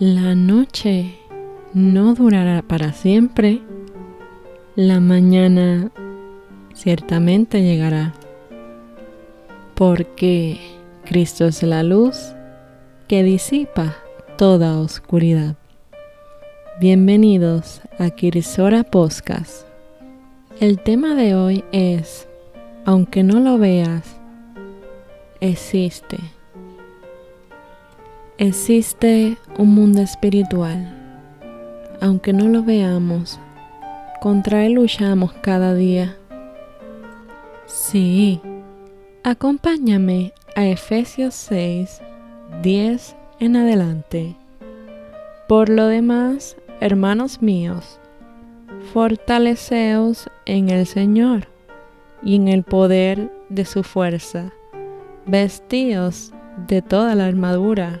La noche no durará para siempre. La mañana ciertamente llegará. Porque Cristo es la luz que disipa toda oscuridad. Bienvenidos a Kirisora Podcast. El tema de hoy es, aunque no lo veas, existe. Existe un mundo espiritual. Aunque no lo veamos, contra él luchamos cada día. Sí, acompáñame a Efesios 6, 10 en adelante. Por lo demás, hermanos míos, fortaleceos en el Señor y en el poder de su fuerza. Vestíos de toda la armadura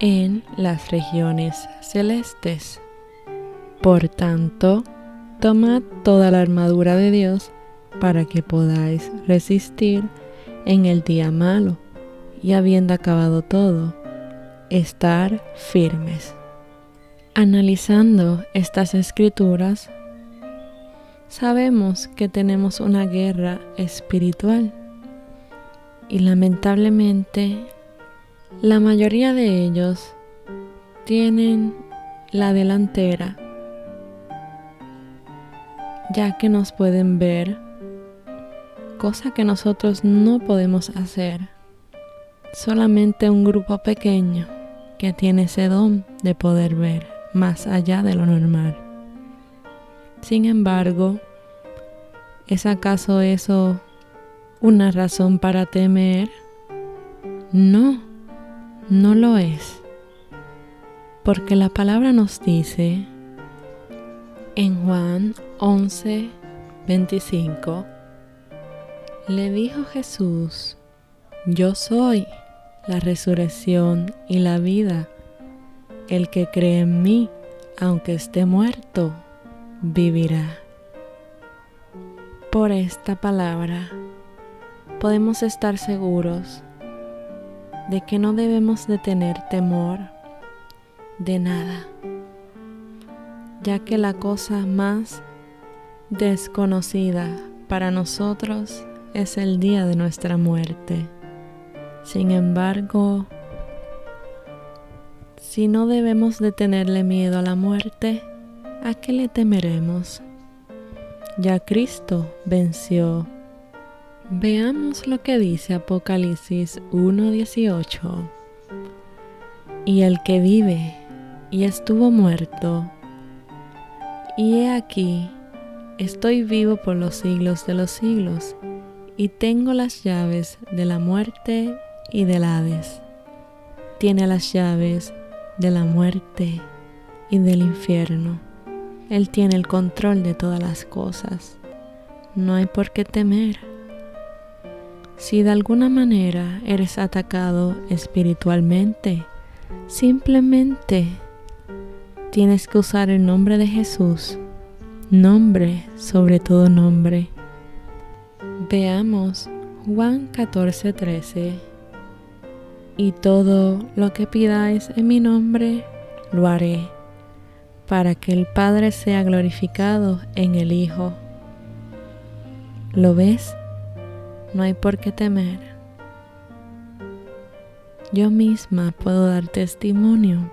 en las regiones celestes. Por tanto, tomad toda la armadura de Dios para que podáis resistir en el día malo y habiendo acabado todo, estar firmes. Analizando estas escrituras, sabemos que tenemos una guerra espiritual y lamentablemente la mayoría de ellos tienen la delantera, ya que nos pueden ver, cosa que nosotros no podemos hacer. Solamente un grupo pequeño que tiene ese don de poder ver más allá de lo normal. Sin embargo, ¿es acaso eso una razón para temer? No no lo es, porque la palabra nos dice en Juan 11, 25, le dijo Jesús, yo soy la resurrección y la vida. El que cree en mí, aunque esté muerto, vivirá. Por esta palabra podemos estar seguros de que no debemos de tener temor de nada, ya que la cosa más desconocida para nosotros es el día de nuestra muerte. Sin embargo, si no debemos de tenerle miedo a la muerte, ¿a qué le temeremos? Ya Cristo venció Veamos lo que dice Apocalipsis 1.18. Y el que vive y estuvo muerto, y he aquí, estoy vivo por los siglos de los siglos, y tengo las llaves de la muerte y del Hades. Tiene las llaves de la muerte y del infierno. Él tiene el control de todas las cosas. No hay por qué temer si de alguna manera eres atacado espiritualmente, simplemente tienes que usar el nombre de Jesús, nombre sobre todo nombre. Veamos Juan 14:13. Y todo lo que pidáis en mi nombre, lo haré, para que el Padre sea glorificado en el Hijo. ¿Lo ves? No hay por qué temer. Yo misma puedo dar testimonio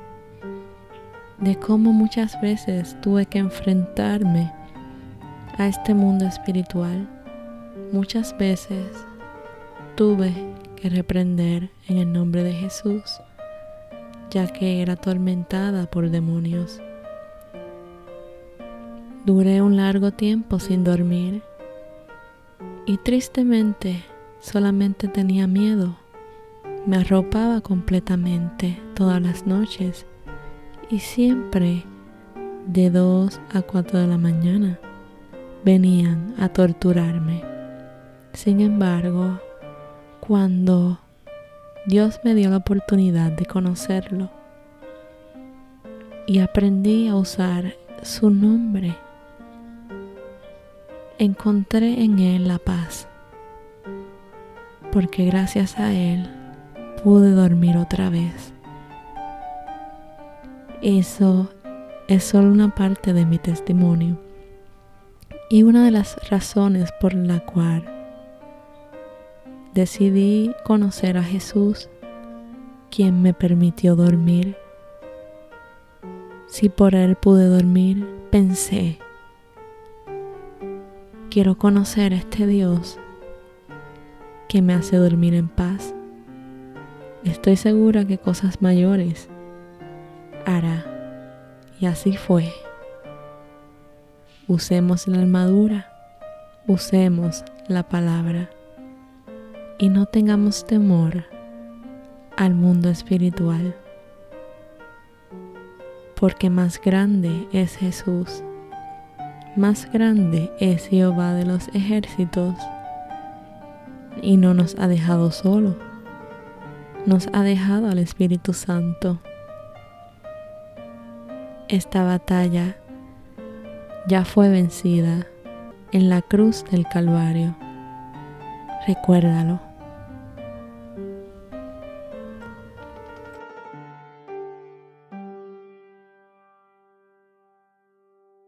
de cómo muchas veces tuve que enfrentarme a este mundo espiritual. Muchas veces tuve que reprender en el nombre de Jesús, ya que era atormentada por demonios. Duré un largo tiempo sin dormir y tristemente solamente tenía miedo. Me arropaba completamente todas las noches y siempre de 2 a 4 de la mañana venían a torturarme. Sin embargo, cuando Dios me dio la oportunidad de conocerlo y aprendí a usar su nombre, encontré en Él la paz, porque gracias a Él pude dormir otra vez. Eso es solo una parte de mi testimonio y una de las razones por la cual decidí conocer a Jesús, quien me permitió dormir. Si por Él pude dormir, pensé, quiero conocer a este Dios que me hace dormir en paz. Estoy segura que cosas mayores hará. Y así fue. Usemos la armadura, usemos la palabra y no tengamos temor al mundo espiritual, porque más grande es Jesús, más grande es Jehová de los ejércitos y no nos ha dejado solo, nos ha dejado al Espíritu Santo. Esta batalla ya fue vencida en la cruz del Calvario. Recuérdalo.